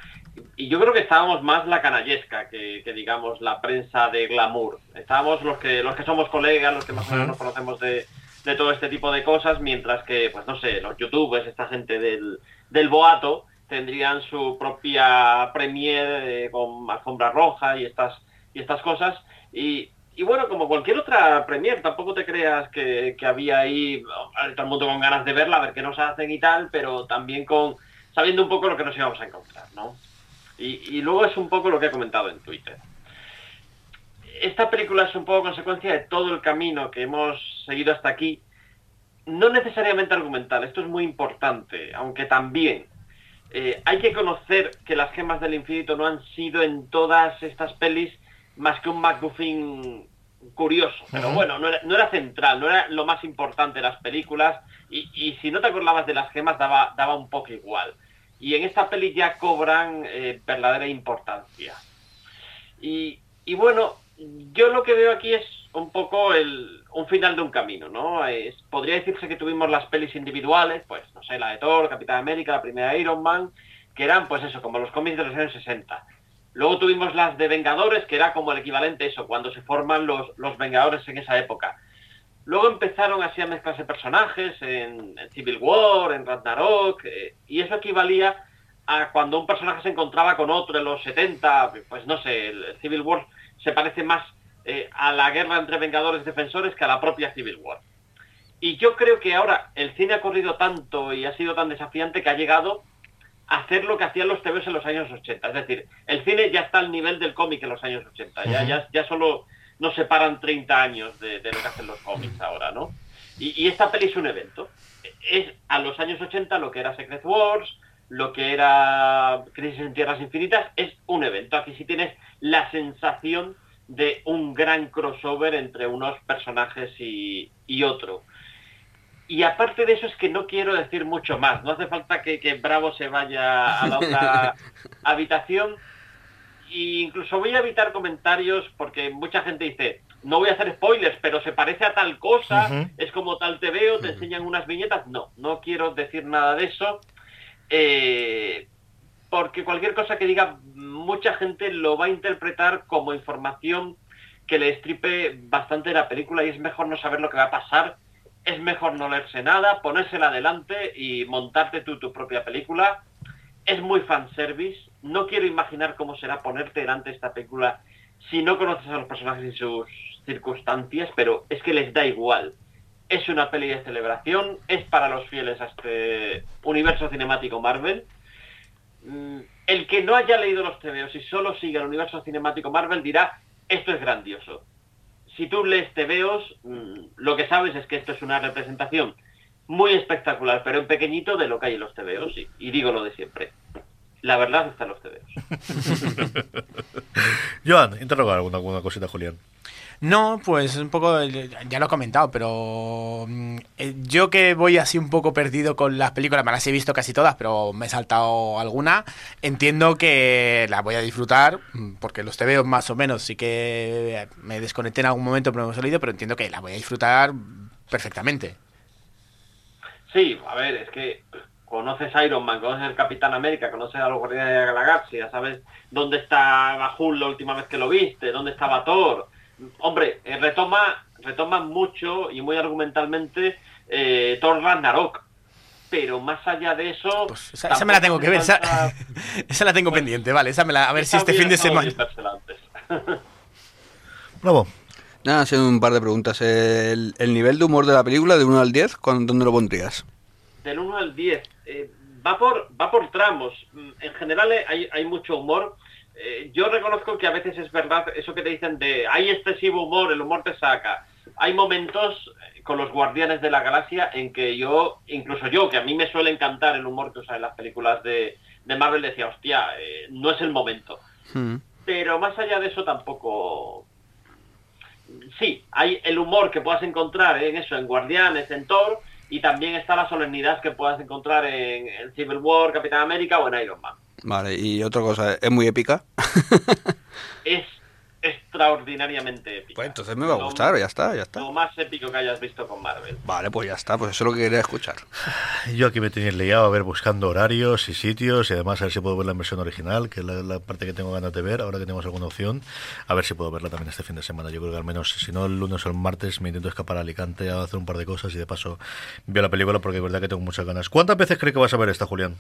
y yo creo que estábamos más la canallesca que, digamos la prensa de glamour. Estábamos los que, los que somos colegas, los que más o menos nos conocemos de, todo este tipo de cosas, mientras que, pues no sé, los youtubers, esta gente del, del boato, tendrían su propia premiere eh, con alfombra roja y estas, y estas cosas. Y, y bueno, como cualquier otra Premier, tampoco te creas que, había ahí todo el mundo con ganas de verla, a ver qué nos hacen y tal, pero también con sabiendo un poco lo que nos íbamos a encontrar, ¿no? Y, luego es un poco lo que he comentado en Twitter. Esta película es un poco consecuencia de todo el camino que hemos seguido hasta aquí, no necesariamente argumental, esto es muy importante, aunque también eh, hay que conocer que las gemas del infinito no han sido en todas estas pelis más que un MacGuffin curioso. Pero bueno, no era, central, no era lo más importante de las películas. Y, si no te acordabas de las gemas, daba, daba un poco igual. Y en esta peli ya cobran eh, verdadera importancia. Y, bueno, yo lo que veo aquí es un poco el, un final de un camino, ¿no? Es, podría decirse que tuvimos las pelis individuales, pues, no sé, la de Thor, Capitán América, la primera Iron Man, que eran, pues eso, como los cómics de los años 60 Luego tuvimos las de Vengadores, que era como el equivalente a eso, cuando se forman los, los Vengadores en esa época. Luego empezaron así a mezclarse personajes en, Civil War, en Ragnarok, eh, y eso equivalía a cuando un personaje se encontraba con otro en los 70, pues no sé, el, Civil War se parece más eh, a la guerra entre Vengadores y Defensores que a la propia Civil War. Y yo creo que ahora el cine ha corrido tanto y ha sido tan desafiante que ha llegado hacer lo que hacían los TVs en los años 80. Es decir, el cine ya está al nivel del cómic en los años 80. Ya, ya, ya solo nos separan 30 años de, lo que hacen los cómics ahora, ¿no? Y, esta peli es un evento. Es a los años 80 lo que era Secret Wars, lo que era Crisis en Tierras Infinitas, es un evento. Aquí sí tienes la sensación de un gran crossover entre unos personajes y, y otro. Y aparte de eso es que no quiero decir mucho más. No hace falta que, Bravo se vaya a la otra habitación. E incluso voy a evitar comentarios porque mucha gente dice, no voy a hacer spoilers, pero se parece a tal cosa, es como tal te veo, te enseñan unas viñetas. No, no quiero decir nada de eso. Eh, porque cualquier cosa que diga, mucha gente lo va a interpretar como información que le estripe bastante la película y es mejor no saber lo que va a pasar es mejor no leerse nada, ponérsela adelante y montarte tú tu propia película. Es muy fanservice, no quiero imaginar cómo será ponerte delante de esta película si no conoces a los personajes y sus circunstancias, pero es que les da igual. Es una peli de celebración, es para los fieles a este universo cinemático Marvel. Mm, el que no haya leído los TVOs y solo siga el universo cinemático Marvel dirá, esto es grandioso. Si tú lees TVOs, mm, lo que sabes es que esto es una representación muy espectacular, pero en pequeñito de lo que hay en los TVOs, y digo lo de siempre la verdad está en los TVOs. Joan, interrogar alguna, alguna cosita, Julián. No, pues un poco, ya lo he comentado, pero mm, eh, yo que voy así un poco perdido con las películas, me las he visto casi todas, pero me he saltado alguna, entiendo que la voy a disfrutar, mm, porque los TVOs más o menos sí que me desconecté en algún momento, pero me he salido, pero entiendo que la voy a disfrutar perfectamente. Sí, a ver, es que conoces Iron Man, conoces al Capitán América, conoces a los Guardianes de la Galaxia, sabes dónde estaba Hulk la última vez que lo viste, dónde estaba Thor. Hombre, eh, retoma, retoma mucho y muy argumentalmente eh, Thor Ragnarok. Pero más allá de eso... Pues esa, me la tengo que ver, esa, la tengo pues pendiente, vale, esa me la, a ver si este fin de semana... Bravo. Nada, hacer un par de preguntas. El, el, nivel de humor de la película, de 1 al 10, ¿dónde lo pondrías? Del 1 al 10 eh, va, por, va por tramos. Mm, en general eh, hay, hay mucho humor. Eh, yo reconozco que a veces es verdad eso que te dicen de hay excesivo humor, el humor te saca. Hay momentos con los Guardianes de la Galaxia en que yo, incluso yo, que a mí me suele encantar el humor que usa en las películas de, de Marvel, decía, hostia, no es el momento. Hmm. Pero más allá de eso tampoco... Sí, hay el humor que puedas encontrar en eso, en Guardianes, en Thor, y también está la solemnidad que puedas encontrar en, Civil War, Capitán América o en Iron Man. Vale, y otra cosa, ¿es muy épica? es extraordinariamente épica. Pues entonces me va a gustar, ya está, ya está. Lo más épico que hayas visto con Marvel. Vale, pues ya está, pues eso es lo que quería escuchar. Yo aquí me tenía liado a ver buscando horarios y sitios y además a ver si puedo ver la versión original, que es la, parte que tengo ganas de ver, ahora que tenemos alguna opción, a ver si puedo verla también este fin de semana. Yo creo que al menos, si no el lunes o el martes, me intento escapar a Alicante a hacer un par de cosas y de paso veo la película porque es verdad que tengo muchas ganas. ¿Cuántas veces crees que vas a ver esta, Julián?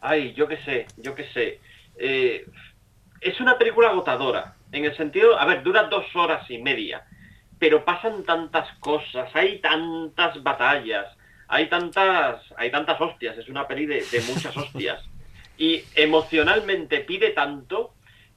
Ay, yo qué sé, yo qué sé. Eh, es una película agotadora en el sentido, a ver, dura dos horas y media, pero pasan tantas cosas, hay tantas batallas, hay tantas, hay tantas hostias, es una peli de, muchas hostias. Y emocionalmente pide tanto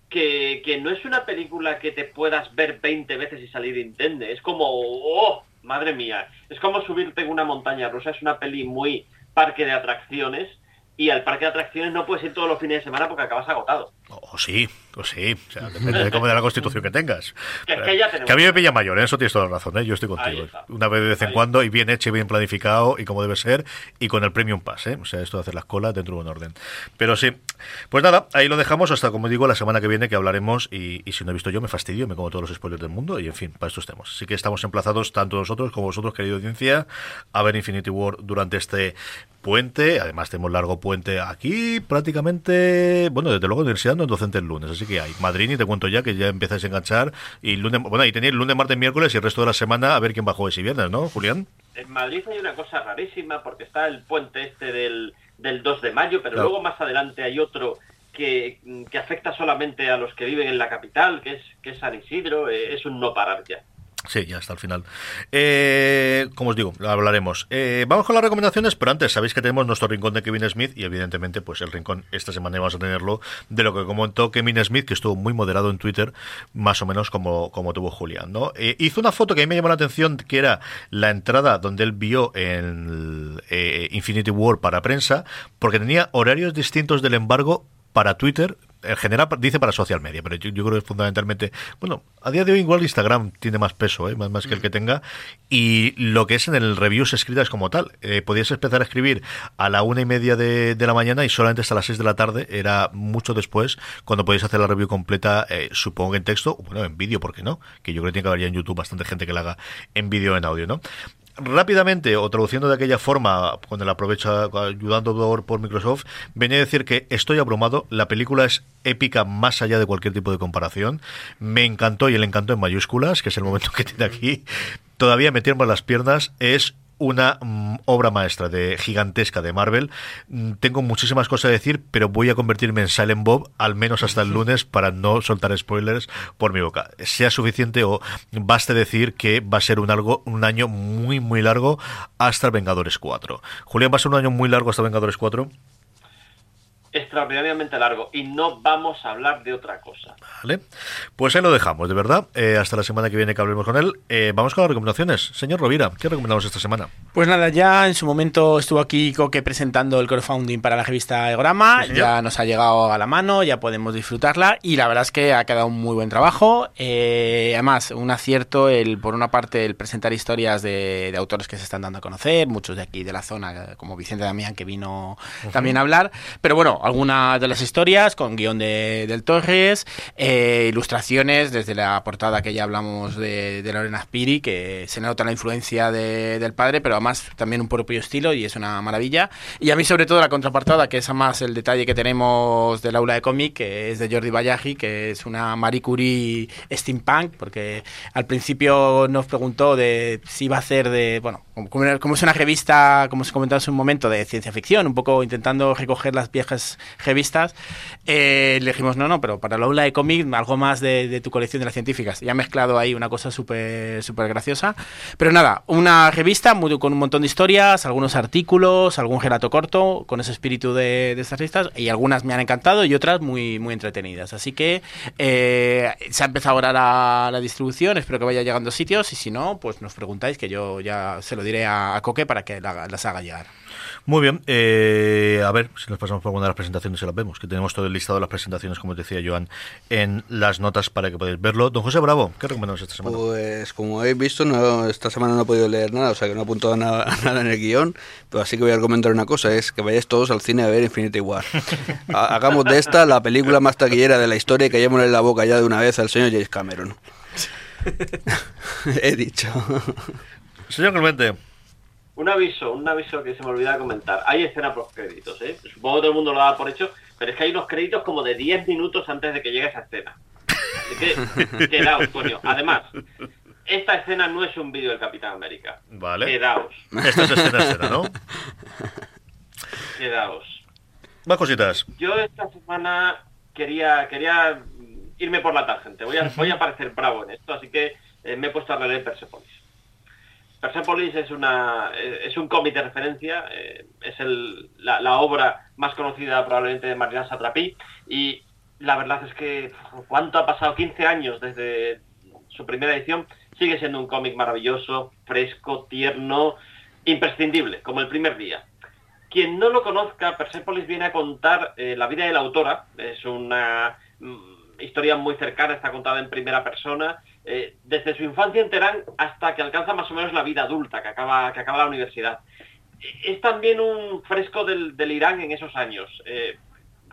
que, que, no es una película que te puedas ver 20 veces y salir intende. Es como, oh, madre mía. Es como subirte en una montaña rusa. Es una peli muy parque de atracciones y al parque de atracciones no puedes ir todos los fines de semana porque acabas agotado. O sí, o sí. O sea, depende de cómo de la constitución que tengas. Que, a mí me pilla mayor, ¿eh? eso tienes toda la razón, ¿eh? yo estoy contigo. Una vez de vez en cuando y bien hecho y bien planificado y como debe ser y con el premium pass, ¿eh? o sea, esto de hacer las colas dentro de un orden. Pero sí, pues nada, ahí lo dejamos hasta, como digo, la semana que viene que hablaremos y, si no he visto yo me fastidio, me como todos los spoilers del mundo y en fin, para esto estemos. Así que estamos emplazados tanto nosotros como vosotros, querido audiencia, a ver Infinity War durante este puente, además tenemos largo puente aquí prácticamente, bueno, desde luego universidad no es docente el lunes, así que hay Madrid y te cuento ya que ya empiezas a enganchar y lunes, bueno, y tenéis lunes, martes, miércoles y el resto de la semana a ver quién bajó ese viernes, ¿no, Julián? En Madrid hay una cosa rarísima porque está el puente este del, del 2 de mayo, pero luego más adelante hay otro que, que, afecta solamente a los que viven en la capital, que es, que es San Isidro, eh, es un no parar ya. Sí, ya hasta el final. Eh, como os digo, hablaremos. Eh, vamos con las recomendaciones, pero antes sabéis que tenemos nuestro rincón de Kevin Smith y evidentemente pues el rincón esta semana vamos a tenerlo de lo que comentó Kevin Smith, que estuvo muy moderado en Twitter, más o menos como, como tuvo Julián. ¿no? Eh, hizo una foto que a mí me llamó la atención, que era la entrada donde él vio en Infinity War para prensa, porque tenía horarios distintos del embargo para Twitter en general dice para social media, pero yo, creo que fundamentalmente, bueno, a día de hoy igual Instagram tiene más peso, ¿eh? más, que el que tenga, y lo que es en el reviews escritas como tal. Eh, podías empezar a escribir a la una y media de, la mañana y solamente hasta las seis de la tarde, era mucho después, cuando podías hacer la review completa, eh, supongo en texto, bueno, en vídeo, ¿por qué no? Que yo creo que tiene que haber en YouTube bastante gente que la haga en vídeo en audio, ¿no? Rápidamente, o traduciendo de aquella forma, con el aprovecha ayudando por, Microsoft, venía a decir que estoy abrumado, la película es épica más allá de cualquier tipo de comparación. Me encantó y el encanto en mayúsculas, que es el momento que tiene aquí. Todavía me las piernas, es una mm, obra maestra de gigantesca de Marvel. Mm, tengo muchísimas cosas a decir, pero voy a convertirme en Silent Bob al menos hasta el lunes para no soltar spoilers por mi boca. Sea suficiente o baste decir que va a ser un algo un año muy muy largo hasta Vengadores 4. Julián, va a ser un año muy largo hasta Vengadores 4 extraordinariamente largo y no vamos a hablar de otra cosa. Vale, pues ahí lo dejamos, de verdad. Eh, hasta la semana que viene que hablemos con él. Eh, vamos con las recomendaciones. Señor Rovira, ¿qué recomendamos esta semana? Pues nada, ya en su momento estuvo aquí Coque presentando el crowdfunding para la revista Egorama. ya nos ha llegado a la mano, ya podemos disfrutarla y la verdad es que ha quedado un muy buen trabajo. Eh, además, un acierto el por una parte el presentar historias de, autores que se están dando a conocer, muchos de aquí de la zona, como Vicente Damián que vino también a hablar. Pero bueno, algunas de las historias con guion de, del Torres, eh, ilustraciones desde la portada que ya hablamos de, de Lorena Spiri, que se nota la influencia del padre, pero además también un propio estilo y es una maravilla. Y a mí sobre todo la contraportada, que es más el detalle que tenemos del aula de cómic, que es de Jordi Bayaji, que es una Marie Curie steampunk, porque al principio nos preguntó de si iba a hacer de, bueno, como, como es una revista, como se comentaba hace un momento, de ciencia ficción, un poco intentando recoger las viejas revistas, eh, le dijimos, no, no, pero para la aula de cómic, algo más de, tu colección de las científicas. Y ha mezclado ahí una cosa súper súper graciosa. Pero nada, una revista muy, con un montón de historias, algunos artículos, algún gelato corto, con ese espíritu de, estas revistas, y algunas me han encantado y otras muy, muy entretenidas. Así que eh, se ha empezado ahora la, la, distribución, espero que vaya llegando a sitios, y si no, pues nos preguntáis que yo ya se lo diré a, Coque para que las haga llegar. Muy bien, eh, a ver si nos pasamos por alguna de las presentaciones y las vemos, que tenemos todo el listado de las presentaciones, como decía Joan, en las notas para que podáis verlo. Don José Bravo, ¿qué recomendamos esta semana? Pues como habéis visto, no, esta semana no he podido leer nada, o sea que no he apuntado nada, nada en el guion, pero así que voy a recomendar una cosa, es que vayáis todos al cine a ver Infinity War. Hagamos de esta la película más taquillera de la historia y en la boca ya de una vez al señor James Cameron. he dicho. Señor Clemente. Un aviso, un aviso que se me olvidaba comentar. Hay escena post créditos, ¿eh? Supongo que todo el mundo lo da por hecho, pero es que hay unos créditos como de 10 minutos antes de que llegue esa escena. Así que, quedaos, coño. Además, esta escena no es un vídeo del Capitán América. Vale. Quedaos. Esta es escena, escena, ¿no? Quedaos. Más cositas. Yo esta semana quería, quería irme por la tangente. Voy a, voy a parecer bravo en esto, así que eh, me he puesto a leer Persepolis. Persepolis es, una, es un cómic de referencia, eh, es el, la, obra más conocida probablemente de Mariana Satrapi y la verdad es que cuánto ha pasado, 15 años desde su primera edición, sigue siendo un cómic maravilloso, fresco, tierno, imprescindible, como el primer día. Quien no lo conozca, Persepolis viene a contar eh, la vida de la autora, es una mm, historia muy cercana, está contada en primera persona eh, desde su infancia en Teherán hasta que alcanza más o menos la vida adulta, que acaba, que acaba la universidad. Es también un fresco del, Irán en esos años, eh,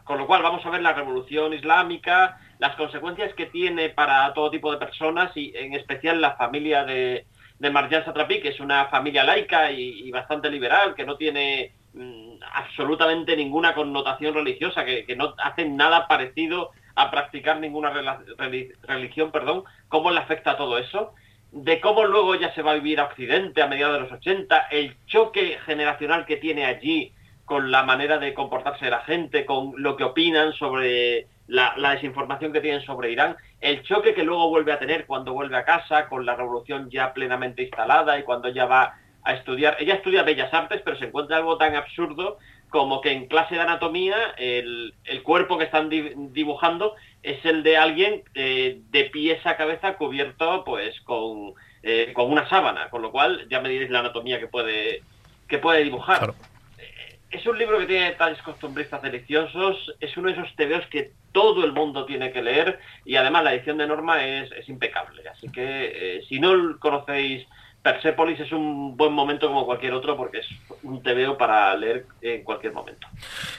con lo cual vamos a ver la revolución islámica, las consecuencias que tiene para todo tipo de personas y en especial la familia de, de Marjan Satrapi, que es una familia laica y, bastante liberal, que no tiene mm, absolutamente ninguna connotación religiosa, que, que no hacen nada parecido a practicar ninguna religión, perdón, cómo le afecta todo eso, de cómo luego ya se va a vivir a Occidente a mediados de los 80, el choque generacional que tiene allí con la manera de comportarse de la gente, con lo que opinan sobre la, desinformación que tienen sobre Irán, el choque que luego vuelve a tener cuando vuelve a casa, con la revolución ya plenamente instalada y cuando ella va a estudiar, ella estudia Bellas Artes, pero se encuentra algo tan absurdo como que en clase de anatomía el, cuerpo que están dibujando es el de alguien eh, de pies a cabeza cubierto pues con, eh, con, una sábana, con lo cual ya me diréis la anatomía que puede, que puede dibujar. Eh, es un libro que tiene detalles costumbristas deliciosos, es uno de esos tebeos que todo el mundo tiene que leer y además la edición de Norma es, es impecable. Así que si no conocéis Persepolis es un buen momento como cualquier otro porque es un TVO para leer en cualquier momento.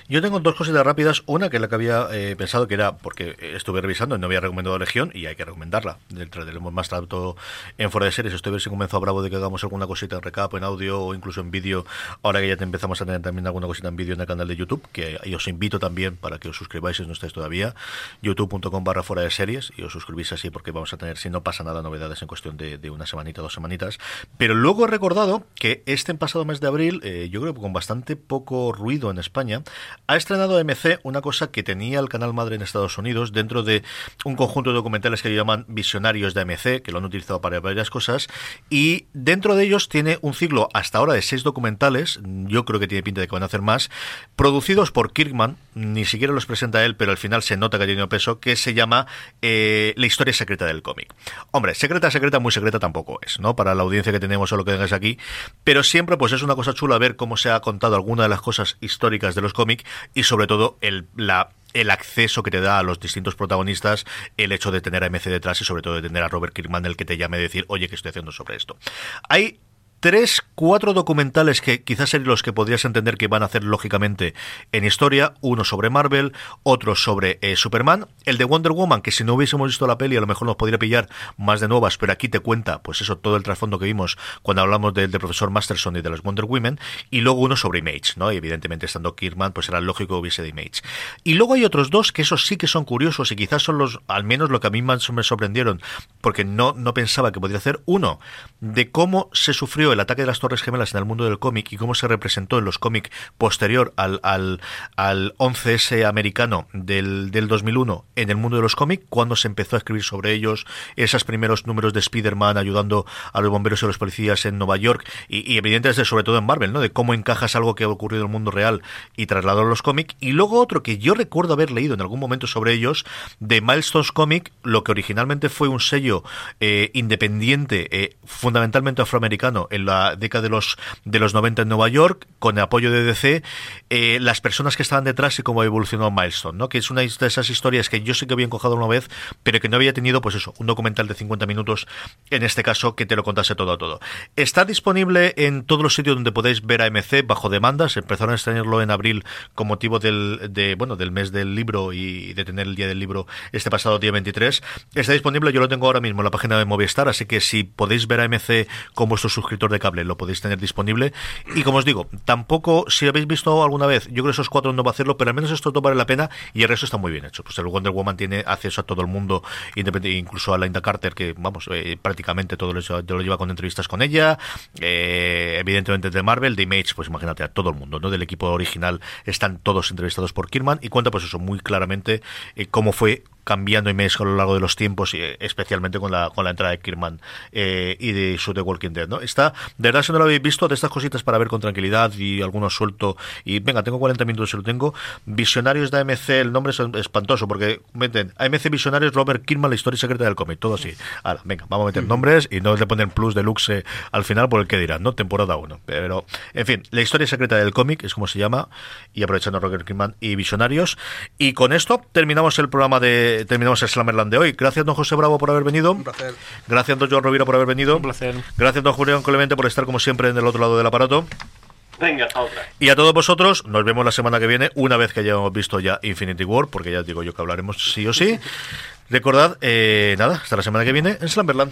Yo tengo dos cositas rápidas. Una que es la que había eh, pensado que era, porque estuve revisando y no había recomendado Legión y hay que recomendarla. Dentro más tanto en fuera de series. Estoy a ver si comenzó a Bravo de que hagamos alguna cosita en recap, en audio o incluso en vídeo. Ahora que ya te empezamos a tener también alguna cosita en vídeo en el canal de YouTube, que os invito también para que os suscribáis si no estáis todavía. youtube.com barra fuera de series y os suscribís así porque vamos a tener, si no pasa nada, novedades en cuestión de, de una semanita, dos semanitas. Pero luego he recordado que este pasado mes de abril, eh, yo creo que con bastante poco ruido en España, ha estrenado MC una cosa que tenía el canal madre en Estados Unidos dentro de un conjunto de documentales que llaman Visionarios de MC, que lo han utilizado para varias cosas, y dentro de ellos tiene un ciclo hasta ahora de seis documentales, yo creo que tiene pinta de que van a hacer más, producidos por Kirkman, ni siquiera los presenta él, pero al final se nota que ha tenido peso, que se llama eh, La historia secreta del cómic. Hombre, secreta, secreta, muy secreta tampoco es, ¿no? Para la audiencia que tenemos o lo que tengáis aquí, pero siempre pues es una cosa chula ver cómo se ha contado alguna de las cosas históricas de los cómics y sobre todo el, la el acceso que te da a los distintos protagonistas, el hecho de tener a MC detrás y sobre todo de tener a Robert Kirkman el que te llame a decir, oye, ¿qué estoy haciendo sobre esto? Hay tres, cuatro documentales que quizás serían los que podrías entender que van a hacer lógicamente en historia. Uno sobre Marvel, otro sobre eh, Superman. El de Wonder Woman, que si no hubiésemos visto la peli a lo mejor nos podría pillar más de nuevas, pero aquí te cuenta, pues eso, todo el trasfondo que vimos cuando hablamos del de profesor Masterson y de los Wonder Women. Y luego uno sobre Image, ¿no? Evidentemente estando Kirkman, pues era lógico que hubiese de Image. Y luego hay otros dos que esos sí que son curiosos y quizás son los, al menos lo que a mí más me sorprendieron, porque no, no pensaba que podría hacer. Uno, de cómo se sufrió el ataque de las Torres Gemelas en el mundo del cómic y cómo se representó en los cómics posterior al, al, al 11S americano del, del 2001 en el mundo de los cómics, cuando se empezó a escribir sobre ellos, esos primeros números de Spider-Man ayudando a los bomberos y a los policías en Nueva York y, y evidentemente sobre todo en Marvel, ¿no? De cómo encajas algo que ha ocurrido en el mundo real y trasladarlo a los cómics. Y luego otro que yo recuerdo haber leído en algún momento sobre ellos, de Milestones Comic, lo que originalmente fue un sello eh, independiente, eh, fundamentalmente afroamericano, en la década de los, de los 90 en Nueva York, con el apoyo de DC, eh, las personas que estaban detrás y cómo evolucionó Milestone, ¿no? que es una de esas historias que yo sé que había encojado una vez, pero que no había tenido, pues eso, un documental de 50 minutos, en este caso, que te lo contase todo a todo. Está disponible en todos los sitios donde podéis ver a MC bajo demanda, se empezaron a extrañarlo en abril con motivo del, de, bueno, del mes del libro y de tener el día del libro este pasado día 23. Está disponible, yo lo tengo ahora mismo en la página de Movistar, así que si podéis ver a MC con vuestro de cable, lo podéis tener disponible. Y como os digo, tampoco, si habéis visto alguna vez, yo creo que esos cuatro no va a hacerlo, pero al menos esto vale la pena y el resto está muy bien hecho. Pues el Wonder Woman tiene acceso a todo el mundo, incluso a Linda Carter, que vamos, eh, prácticamente todo lo, lo, lleva con entrevistas con ella. Eh, evidentemente de Marvel, de Image, pues imagínate a todo el mundo, ¿no? Del equipo original están todos entrevistados por Kirman y cuenta pues eso muy claramente eh, cómo fue cambiando Image a lo largo de los tiempos y eh, especialmente con la, con la entrada de Kirman eh, y de su The Walking Dead, ¿no? Está, de verdad, si no lo habéis visto, de estas cositas para ver con tranquilidad y algunos suelto y venga, tengo 40 minutos si lo tengo. Visionarios de AMC, el nombre es espantoso porque meten AMC Visionarios, Robert Kirman, la historia secreta del cómic, todo así. Ahora, venga, vamos a meter nombres y no le ponen plus deluxe al final por el que dirán, ¿no? Temporada 1. Pero, en fin, la historia secreta del cómic es como se llama y aprovechando Robert Kirman y Visionarios. Y con esto terminamos el programa de terminamos el Slammerland de hoy. Gracias, don José Bravo, por haber venido. Un placer. Gracias, don Joan Rovira, por haber venido. Un placer. Gracias, don Julián Clemente, por estar como siempre en el otro lado del aparato. Venga, hasta otra. Y a todos vosotros, nos vemos la semana que viene, una vez que hayamos visto ya Infinity War, porque ya digo yo que hablaremos sí o sí. Recordad, eh, nada, hasta la semana que viene en Slamberland.